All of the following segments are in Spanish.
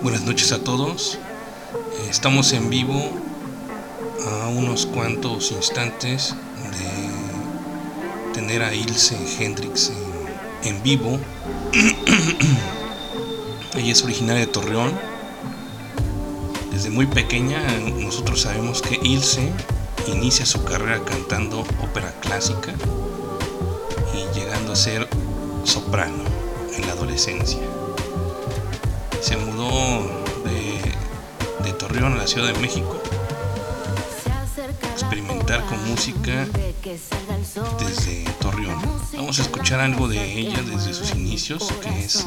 Buenas noches a todos. Eh, Estamos en vivo a unos cuantos instantes de tener a Ilse Hendrix en, en vivo. Ella es originaria de Torreón. Desde muy pequeña nosotros sabemos que Ilse inicia su carrera cantando ópera clásica y llegando a ser soprano en la adolescencia. Se mudó de, Torreón a la Ciudad de México experimentar con música desde Torreón. Vamos a escuchar algo de ella desde sus inicios, que es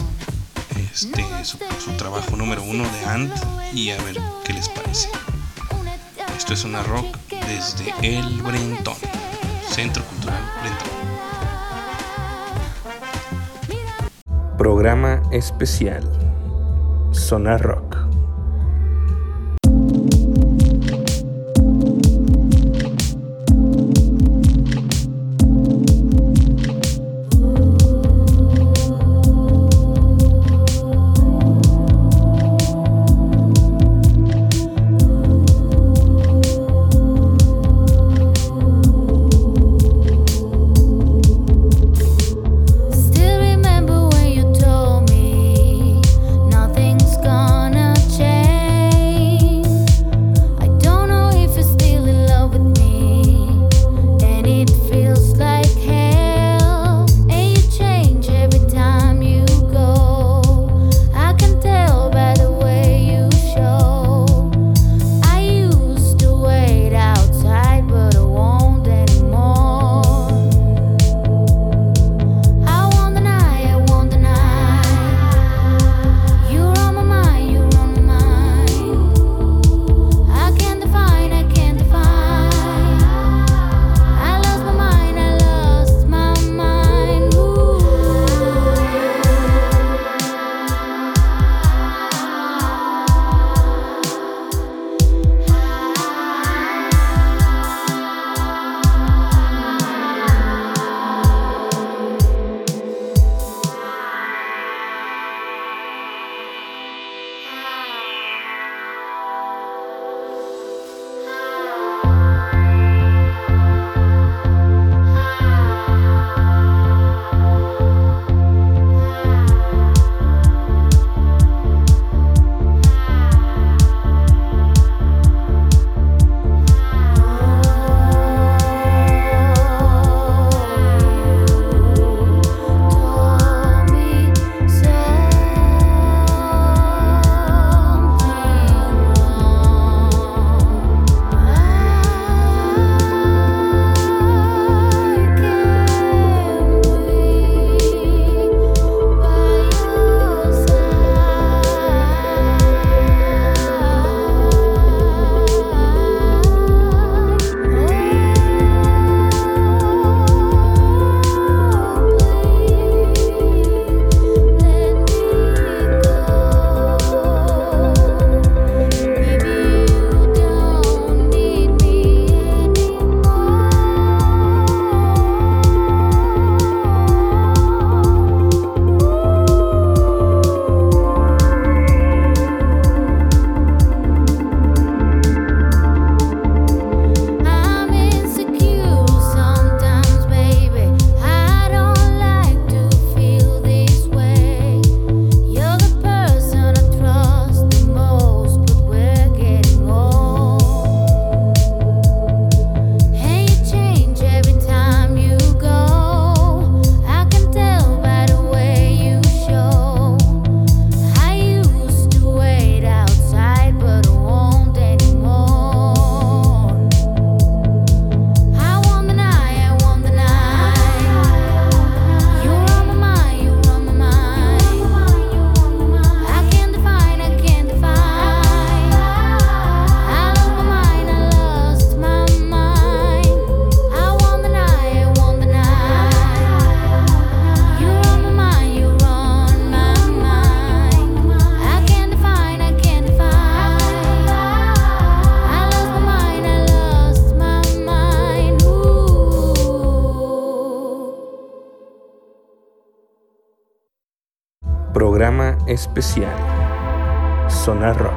este, su, su trabajo número uno de Ant, y a ver qué les parece. Esto es una rock desde el Brentón, Centro Cultural Brentón. Programa especial Sonar Rock. Especial Sonar.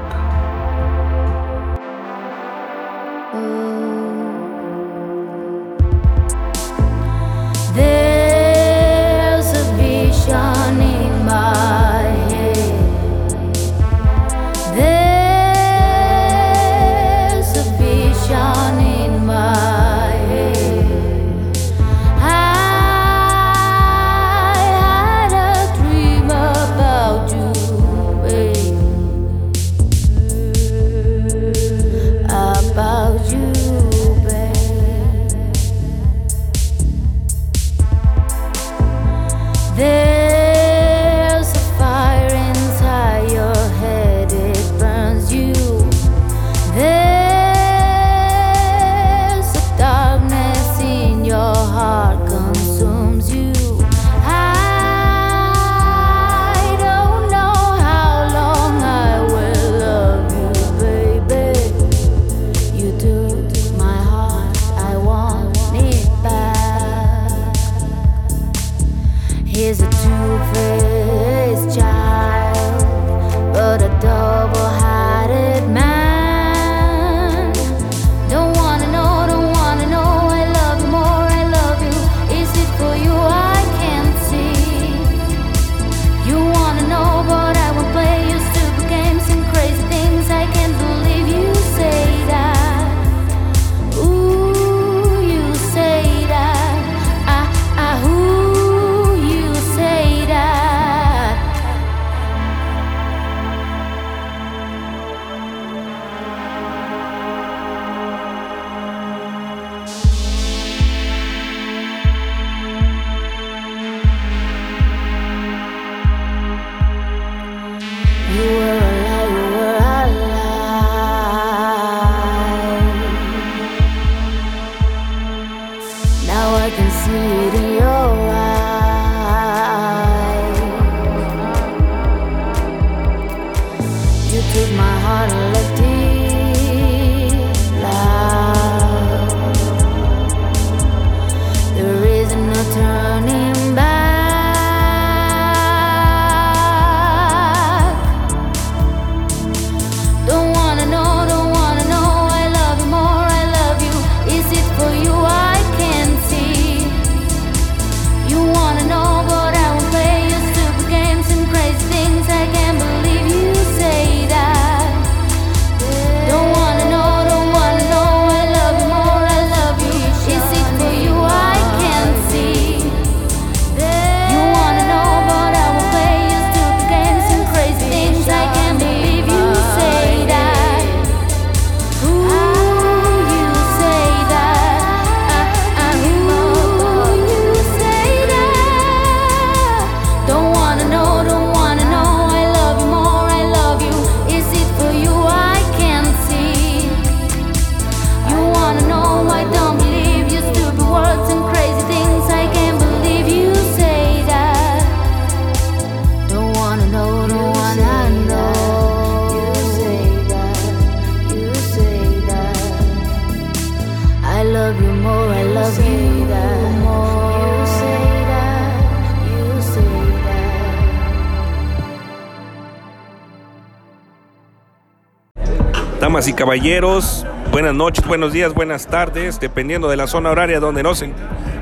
Damas y caballeros, buenas noches, buenos días, buenas tardes, dependiendo de la zona horaria donde nos,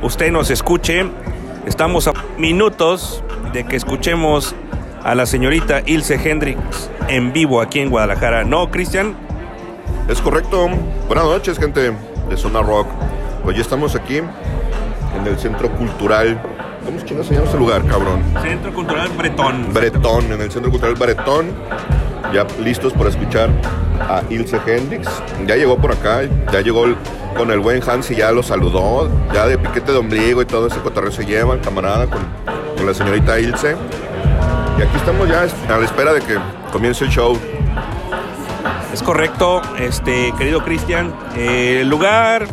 usted nos escuche. Estamos a minutos de que escuchemos a la señorita Ilse Hendrix en vivo aquí en Guadalajara. ¿No, Cristian? Es correcto. Buenas noches, gente de Zona Rock. Hoy estamos aquí en el Centro Cultural. ¿Cómo es chingados se llama ese lugar, cabrón? Centro Cultural Bretón. Bretón, en el Centro Cultural Bretón. Ya listos para escuchar a Ilse Hendrix. Ya llegó por acá, ya llegó con el buen Hans y ya lo saludó. Ya de piquete de ombligo y todo ese cotorreo se lleva el camarada con, la señorita Ilse. Y aquí estamos ya a la espera de que comience el show. Es correcto, este querido Cristian. El lugar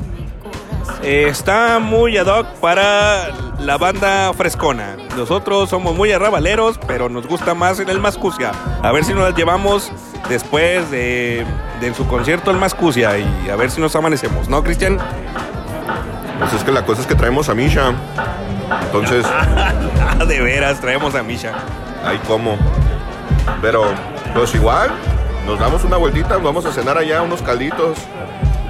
eh, está muy ad hoc para la banda frescona. Nosotros somos muy arrabaleros, pero nos gusta más en el Mascucia. A ver si nos las llevamos después de, de su concierto el Mascucia y a ver si nos amanecemos, ¿no, Cristian? Pues es que la cosa es que traemos a Misha. Entonces, de veras, traemos a Misha. ahí como. Pero, pues igual, nos damos una vueltita, vamos a cenar allá unos calditos.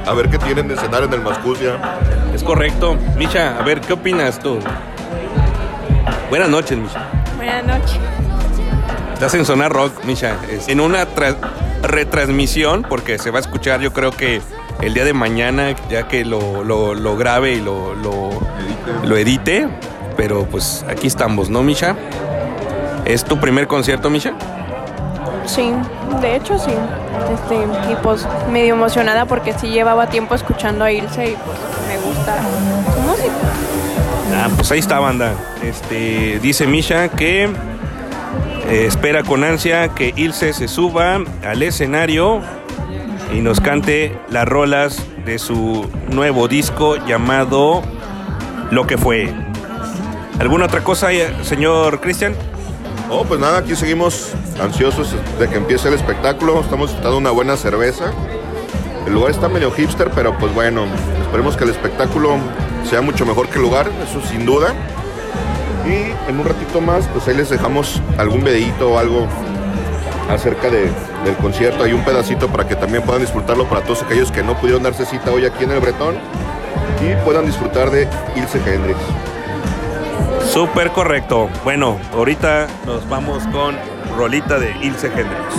A ver qué tienen de cenar en el Mascucia. Es correcto. Misha, a ver, ¿qué opinas tú? Buenas noches, Misha. Buenas noches. Estás en Zona Rock, Misha. Es En una tra- retransmisión, porque se va a escuchar yo creo que el día de mañana, ya que lo, lo, lo grabe y lo, lo, lo edite. Pero pues aquí estamos, ¿no, Misha? ¿Es tu primer concierto, Misha? Sí, de hecho sí. Este, y pues medio emocionada porque sí llevaba tiempo escuchando a Ilse y pues me gusta su música. Ah, pues ahí está, banda. Este, dice Misha que eh, espera con ansia que Ilse se suba al escenario y nos cante las rolas de su nuevo disco llamado Lo que fue. ¿Alguna otra cosa, eh, señor Cristian? Oh, pues nada, aquí seguimos ansiosos de que empiece el espectáculo. Estamos dando una buena cerveza. El lugar está medio hipster, pero pues bueno, esperemos que el espectáculo sea mucho mejor que el lugar, eso sin duda. Y en un ratito más, pues ahí les dejamos algún videíto o algo acerca de- del concierto. Hay un pedacito para que también puedan disfrutarlo para todos aquellos que no pudieron darse cita hoy aquí en el Bretón y puedan disfrutar de Ilse Hendrix. Súper correcto. Bueno, ahorita nos vamos con rolita de Ilse Hendrix.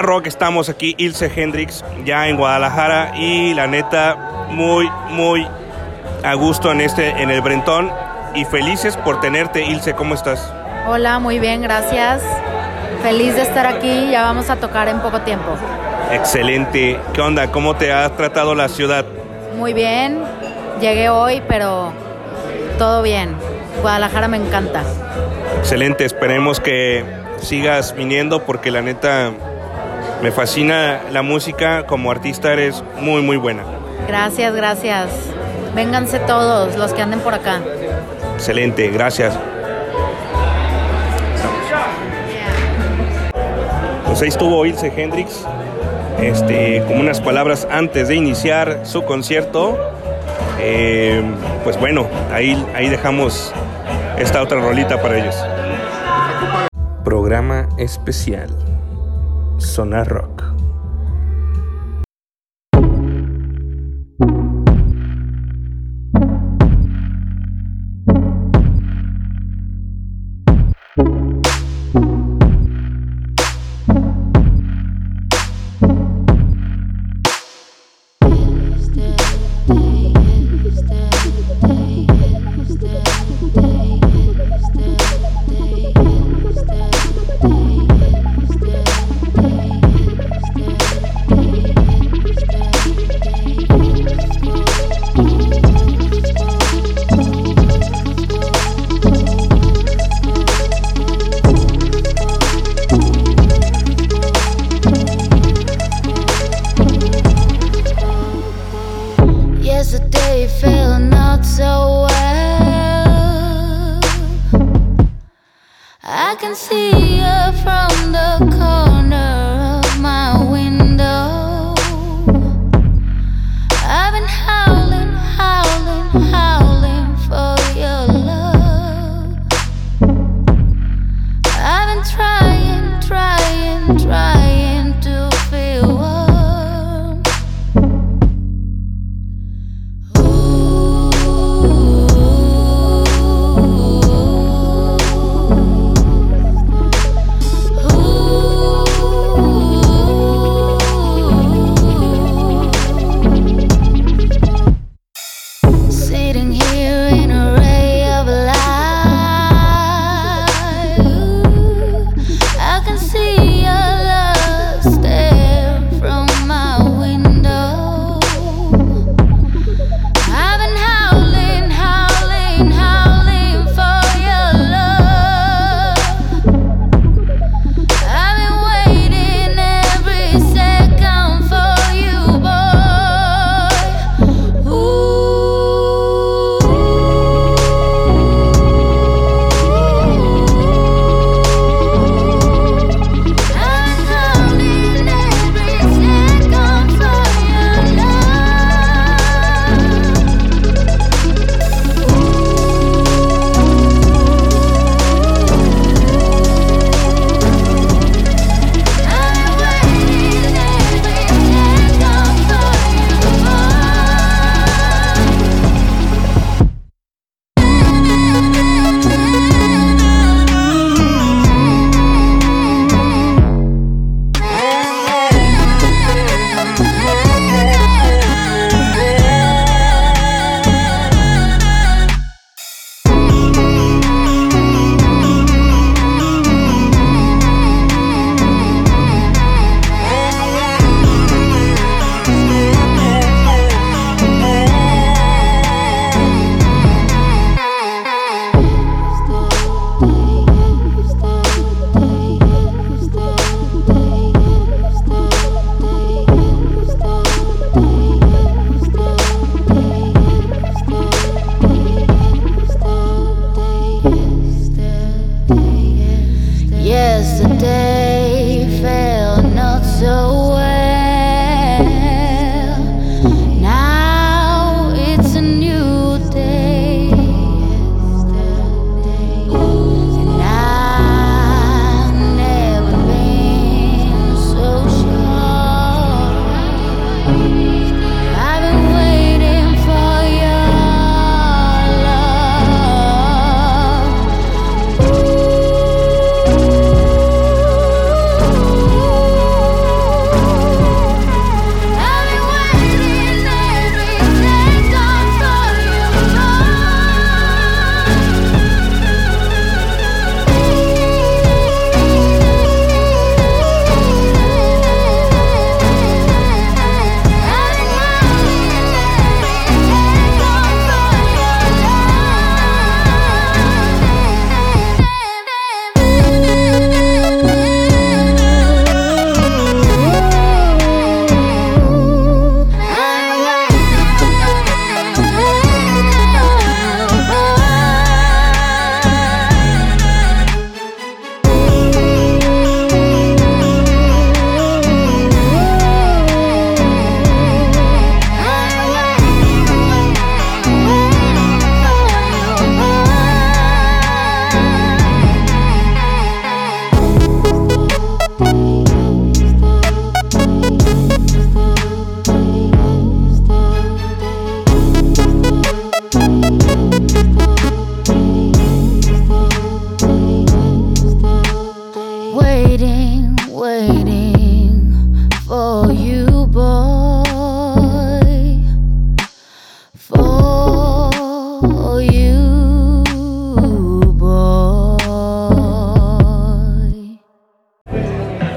Sonar Rock estamos aquí, Ilse Hendrix, ya en Guadalajara y la neta muy muy a gusto en este en el Brentón y felices por tenerte Ilse, ¿cómo estás? Hola, muy bien, gracias. Feliz de estar aquí, ya vamos a tocar en poco tiempo. Excelente. ¿Qué onda? ¿Cómo te ha tratado la ciudad? Muy bien, llegué hoy, pero todo bien. Guadalajara me encanta. Excelente, esperemos que sigas viniendo porque la neta me fascina la música, como artista eres muy muy buena. Gracias, gracias. Vénganse todos los que anden por acá. Excelente, gracias. Pues ahí estuvo Ilse Hendrix, este, como unas palabras antes de iniciar su concierto. Eh, pues bueno, ahí, ahí dejamos esta otra rolita para ellos. Programa especial Sonar Rock.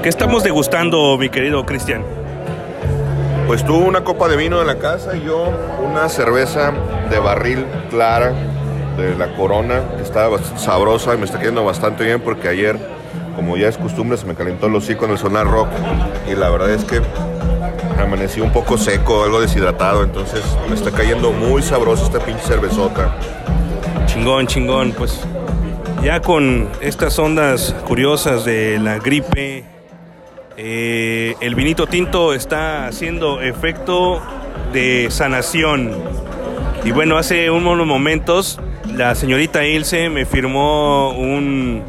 Estamos degustando, mi querido Cristian? Pues tú una copa de vino de la casa y yo una cerveza de barril clara de la Corona, que está sabrosa y me está quedando bastante bien porque ayer, como ya es costumbre, se me calentó el hocico en el sonar rock y la verdad es que amanecí un poco seco, algo deshidratado, entonces me está cayendo muy sabrosa esta pinche cervezota. Chingón, chingón, pues ya con estas ondas curiosas de la gripe, eh, el vinito tinto está haciendo efecto de sanación. Y bueno, hace unos momentos la señorita Ilse me firmó un,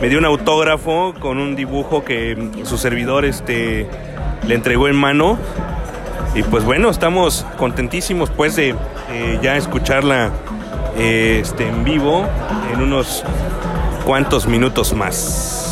me dio un autógrafo con un dibujo que su servidor este, le entregó en mano. Y pues bueno, estamos contentísimos pues de eh, ya escucharla eh, este, en vivo en unos cuantos minutos más.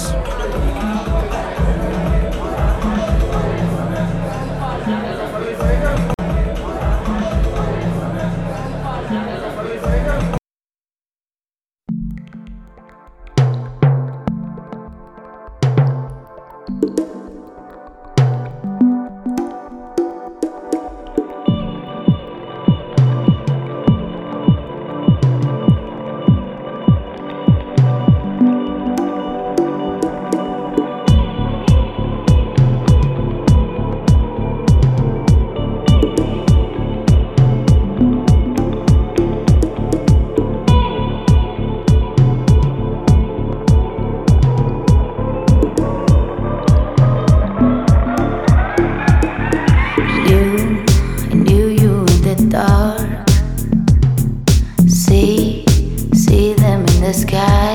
the sky.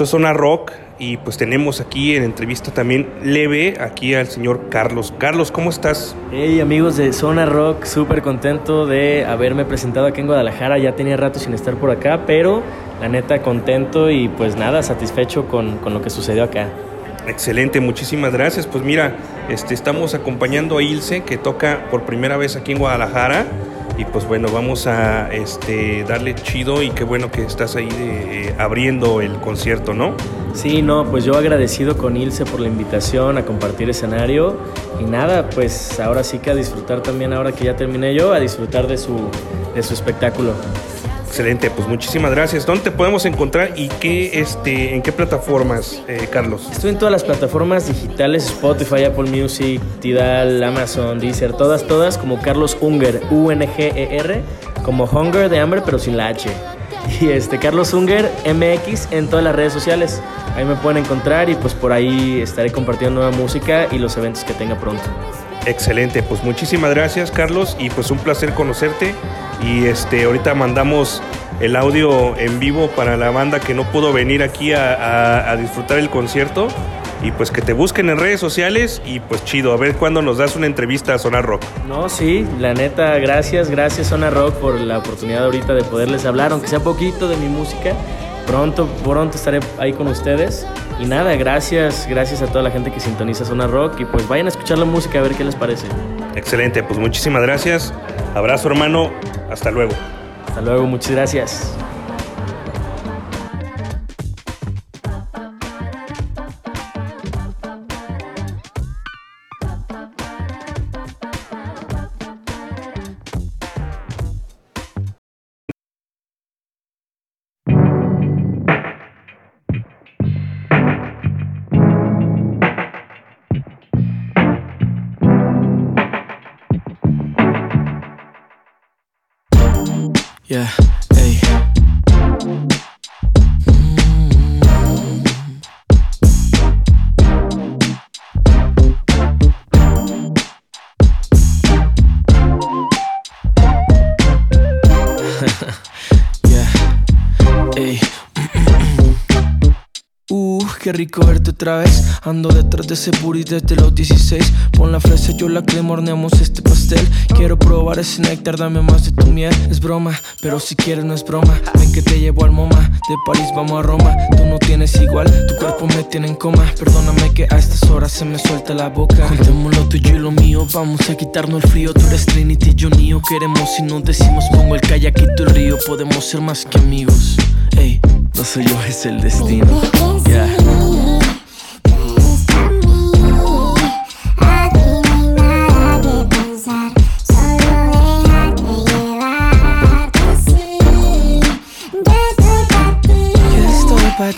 Esto es Zona Rock y pues tenemos aquí en entrevista también leve aquí al señor Carlos. Carlos, ¿cómo estás? Hey amigos de Zona Rock, súper contento de haberme presentado aquí en Guadalajara. Ya tenía rato sin estar por acá, pero la neta contento y pues nada, satisfecho con, con lo que sucedió acá. Excelente, muchísimas gracias. Pues mira, este, estamos acompañando a Ilse que toca por primera vez aquí en Guadalajara y pues bueno, vamos a este, darle chido y qué bueno que estás ahí eh, abriendo el concierto, ¿no? Sí, no, pues yo agradecido con Ilse por la invitación a compartir escenario y nada, pues ahora sí que a disfrutar también, ahora que ya terminé yo, a disfrutar de su, de su espectáculo. Excelente, pues muchísimas gracias. ¿Dónde te podemos encontrar y qué, este, en qué plataformas, eh, Carlos? Estoy en todas las plataformas digitales, Spotify, Apple Music, Tidal, Amazon, Deezer, todas, todas, como Carlos Unger, U-N-G-E-R, como Hunger de hambre, pero sin la H. Y este, Carlos Unger, MX, en todas las redes sociales. Ahí me pueden encontrar y pues por ahí estaré compartiendo nueva música y los eventos que tenga pronto. Excelente, pues muchísimas gracias Carlos y pues un placer conocerte y este ahorita mandamos el audio en vivo para la banda que no pudo venir aquí a, a- a disfrutar el concierto y pues que te busquen en redes sociales y pues chido, a ver cuándo nos das una entrevista a Sonar Rock. No, sí, la neta, gracias, gracias Zona Rock por la oportunidad ahorita de poderles hablar, aunque sea poquito de mi música. Pronto, pronto estaré ahí con ustedes. Y nada, gracias, gracias a toda la gente que sintoniza Zona Rock y pues vayan a escuchar la música a ver qué les parece. Excelente, pues muchísimas gracias. Abrazo hermano, hasta luego. Hasta luego, muchas gracias. Qué rico verte otra vez. Ando detrás de ese booty desde los 16. Pon la fresa, yo la crema, horneamos este pastel. Quiero probar ese néctar, dame más de tu miel. Es broma, pero si quieres no es broma. Ven que te llevo al MoMA. De París vamos a Roma. Tú no tienes igual, tu cuerpo me tiene en coma. Perdóname que a estas horas se me suelta la boca. Juntemos lo tuyo y lo mío. Vamos a quitarnos el frío. Tú eres Trinity, yo Neo. Queremos y nos decimos, pongo el kayakito el río. Podemos ser más que amigos. Ey, no soy yo, es el destino. Yeah.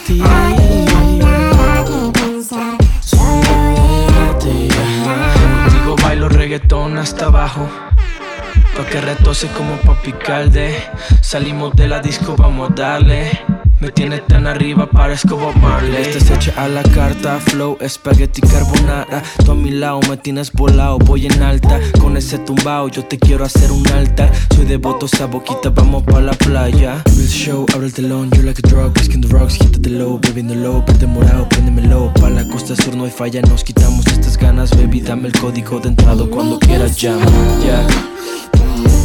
Ti. Hasta abajo. Pa' que retose como pa' picarde. Salimos de la disco, vamos a darle. Me tiene tan arriba, parezco Bob Marley. Estás hecha a la carta, flow, espagueti carbonara. Tú a mi lado me tienes volado, voy en alta. Con ese tumbao, yo te quiero hacer un altar. Soy devoto, esa boquita, vamos pa' la playa. Real show, abre el telón, you like a drug. Skin the rocks, quítate low, bebiendo low. Prende morado, préndemelo. Pa' la costa sur no hay falla, nos quitamos estas ganas, baby. Dame el código de entrado cuando quieras, llama. Yeah.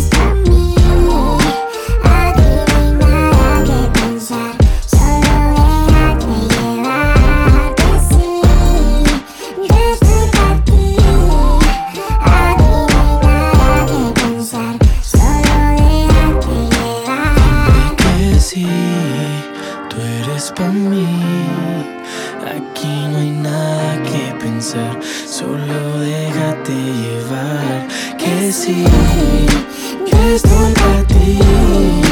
Solo déjate llevar. Que sí, que estoy para ti.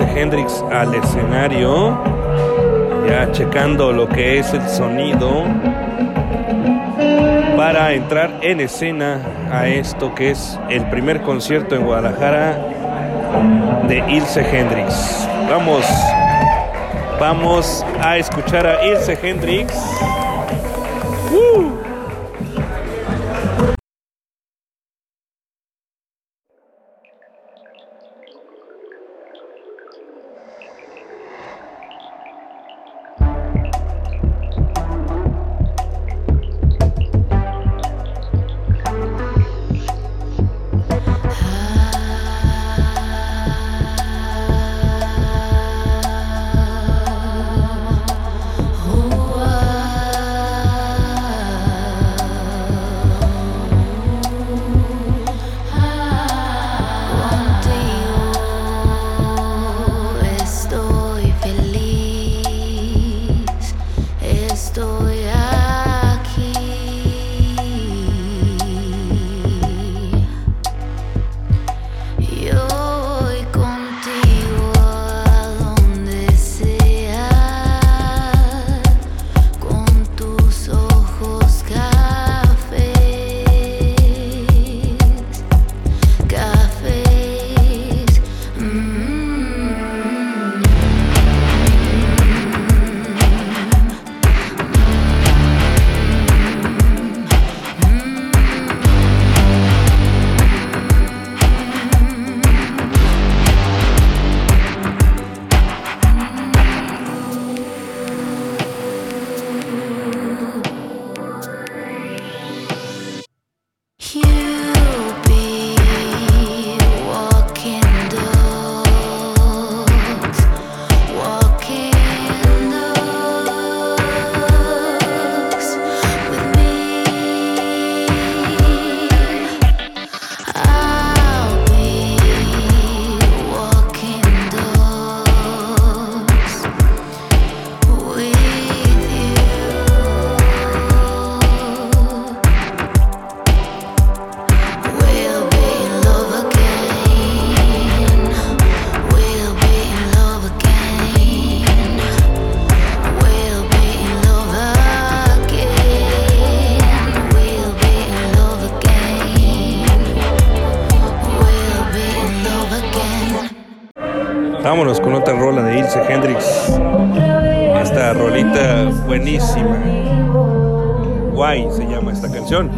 Hendrix al escenario. Ya checando lo que es el sonido para entrar en escena a esto que es el primer concierto en Guadalajara de Ilse Hendrix. Vamos, vamos a escuchar a Ilse Hendrix. vámonos con otra rola de Ilse Hendrix. Esta rolita buenísima. Guay se llama esta canción.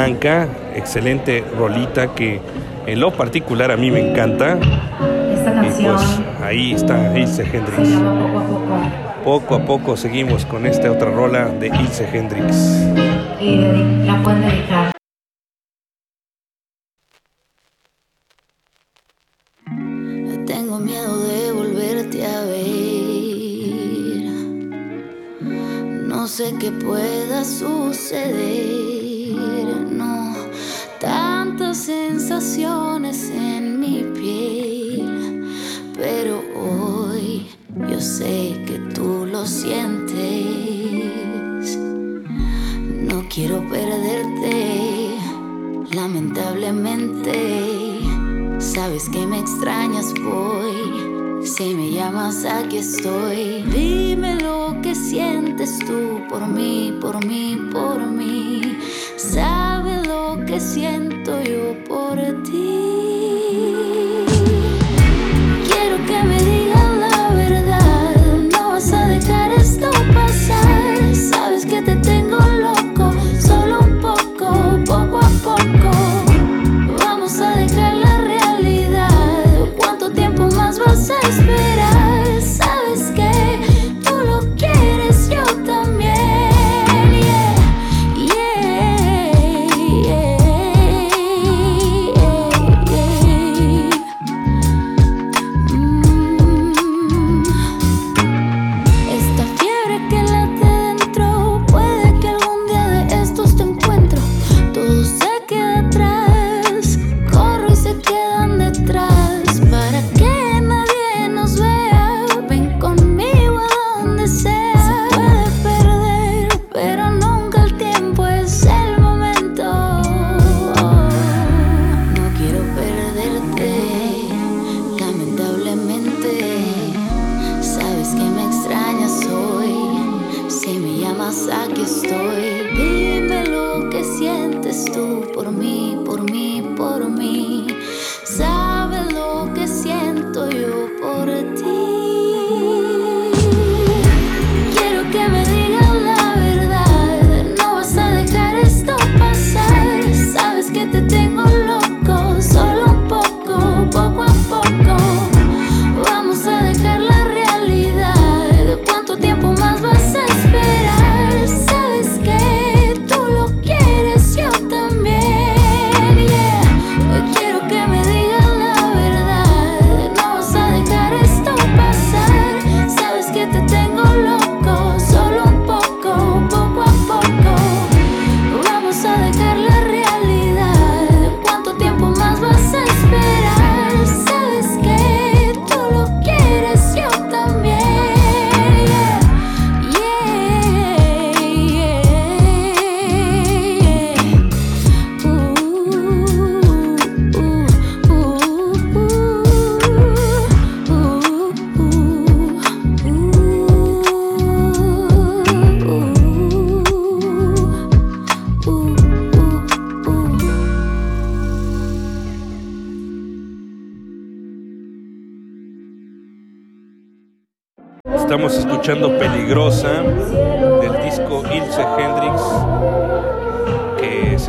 Blanca, excelente rolita que en lo particular a mí me encanta. Esta Y canción pues ahí está Ilse se Hendrix. llama Poco a Poco Poco a poco seguimos con esta otra rola de Ilse Hendrix. y dedi- la pueden dedicar Tengo miedo de volverte a ver. No sé qué pueda suceder. No, tantas sensaciones en mi piel. Pero hoy yo sé que tú lo sientes. No quiero perderte, lamentablemente. Sabes que me extrañas, voy. Si me llamas, aquí estoy. Dime lo que sientes tú por mí, por mí, por mí. Sabes lo que siento yo por ti.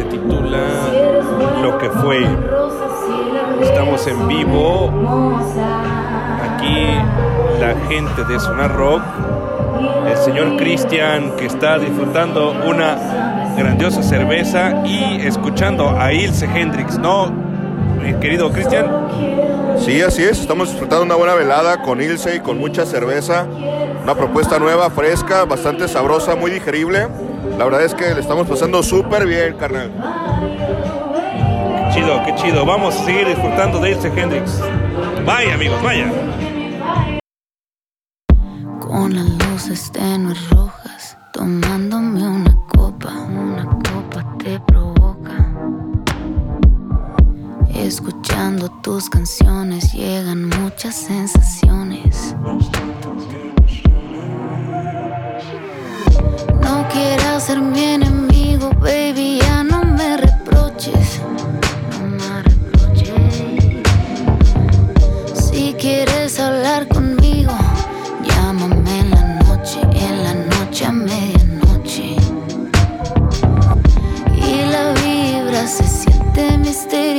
Titula Lo que fue. Estamos en vivo. Aquí la gente de Sonar Rock. El señor Cristian que está disfrutando una grandiosa cerveza y escuchando a Ilse Hendrix, ¿no? Mi querido Cristian. Sí, así es. Estamos disfrutando una buena velada con Ilse y con mucha cerveza. Una propuesta nueva, fresca, bastante sabrosa, muy digerible. La verdad es que le estamos pasando súper bien, carnal. Qué chido, qué chido. Vamos a seguir disfrutando de Ilse Hendrix. Vaya, amigos, vaya. Con las luces tenues rojas, tomándome una copa, una copa te provoca. Escuchando tus canciones llegan muchas sensaciones. ser mi enemigo, baby, ya no me reproches. No me reproches. Si quieres hablar conmigo, llámame en la noche, en la noche a medianoche. Y la vibra se siente misteriosa.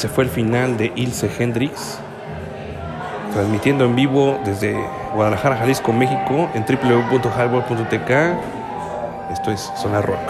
Ese fue el final de Ilse Hendrix, transmitiendo en vivo desde Guadalajara, Jalisco, México, en www.hardball.tk. Esto es Sonar Rock.